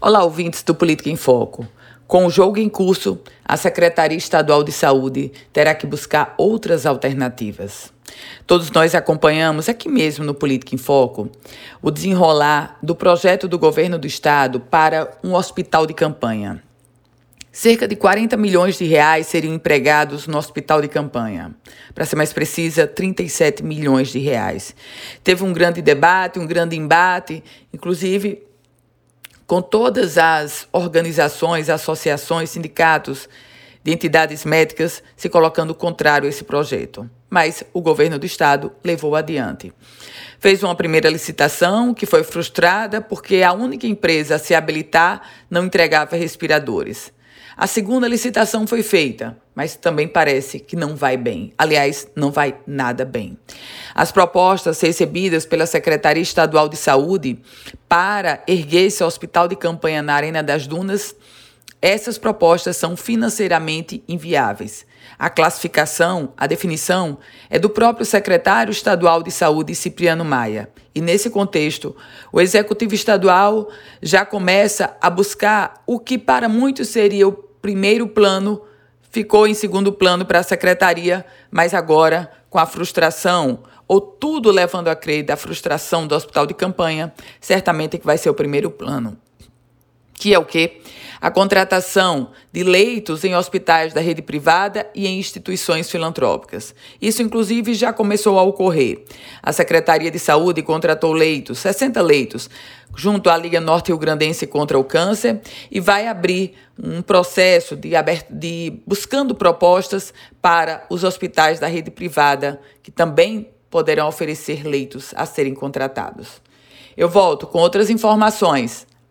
Olá, ouvintes do Política em Foco. Com o jogo em curso, a Secretaria Estadual de Saúde terá que buscar outras alternativas. Todos nós acompanhamos aqui mesmo no Política em Foco o desenrolar do projeto do governo do estado para um hospital de campanha. Cerca de 40 milhões de reais seriam empregados no hospital de campanha. Para ser mais precisa, 37 milhões de reais. Teve um grande debate, um grande embate, inclusive com todas as organizações, associações, sindicatos de entidades médicas se colocando contrário a esse projeto. Mas o governo do estado levou adiante. Fez uma primeira licitação que foi frustrada porque a única empresa a se habilitar não entregava respiradores. A segunda licitação foi feita, mas também parece que não vai bem. Aliás, não vai nada bem. As propostas recebidas pela Secretaria Estadual de Saúde para erguer esse hospital de campanha na Arena das Dunas essas propostas são financeiramente inviáveis. A classificação, a definição, é do próprio secretário estadual de saúde, Cipriano Maia. E nesse contexto, o executivo estadual já começa a buscar o que para muitos seria o primeiro plano ficou em segundo plano para a secretaria, mas agora, com a frustração, ou tudo levando a crer da frustração do hospital de campanha, certamente que vai ser o primeiro plano. Que é o quê? A contratação de leitos em hospitais da rede privada e em instituições filantrópicas. Isso, inclusive, já começou a ocorrer. A Secretaria de Saúde contratou leitos, 60 leitos, junto à Liga Norte Rio Grandense contra o Câncer e vai abrir um processo de, aberto, de buscando propostas para os hospitais da rede privada que também poderão oferecer leitos a serem contratados. Eu volto com outras informações